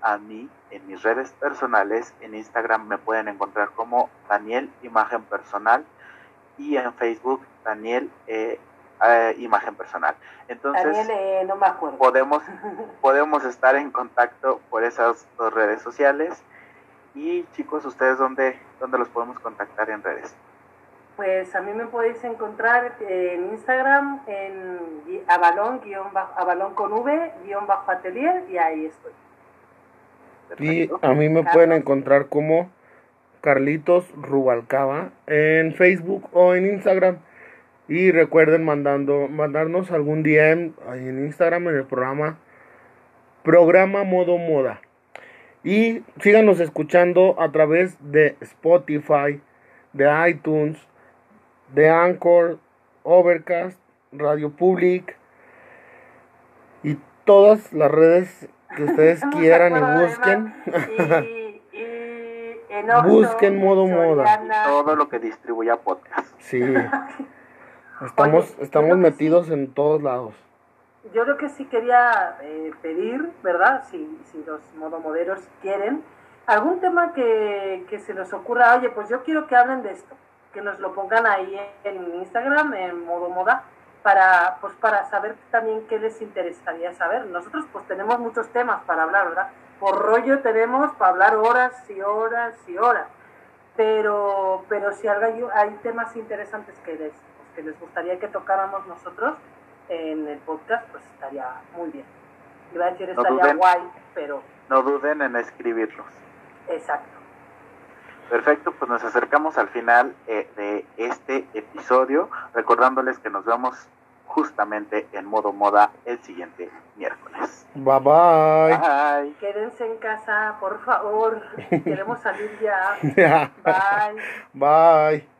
a mí en mis redes personales. En Instagram me pueden encontrar como Daniel Imagen Personal y en Facebook Daniel eh, eh, Imagen Personal. Entonces, Daniel, eh, no me acuerdo. podemos, podemos estar en contacto por esas dos redes sociales. Y chicos, ¿ustedes dónde, dónde los podemos contactar en redes? Pues a mí me podéis encontrar en Instagram en avalón, guion bajo, avalón con V, guion bajo atelier y ahí estoy. Y a mí me pueden encontrar como Carlitos Rubalcaba en Facebook o en Instagram. Y recuerden mandando, mandarnos algún DM ahí en Instagram en el programa Programa Modo Moda. Y síganos escuchando a través de Spotify, de iTunes, de Anchor, Overcast, Radio Public y todas las redes que ustedes quieran y busquen. busquen modo moda. todo lo que distribuya podcast. Sí. Estamos, estamos metidos en todos lados. Yo creo que sí quería eh, pedir, ¿verdad? Si, si los modomoderos quieren, algún tema que, que se les ocurra, oye, pues yo quiero que hablen de esto. que nos lo pongan ahí en Instagram, en modo moda, para, pues para saber también qué les interesaría saber. Nosotros pues tenemos muchos temas para hablar, ¿verdad? Por rollo tenemos para hablar horas y horas y horas. Pero, pero si hay, hay temas interesantes que les, que les gustaría que tocáramos nosotros en el podcast, pues estaría muy bien. Iba a decir estaría guay, pero... No duden en escribirlos. Exacto. Perfecto, pues nos acercamos al final eh, de este episodio, recordándoles que nos vemos justamente en modo moda el siguiente miércoles. Bye bye. Bye. Quédense en casa, por favor. Queremos salir ya. bye. Bye.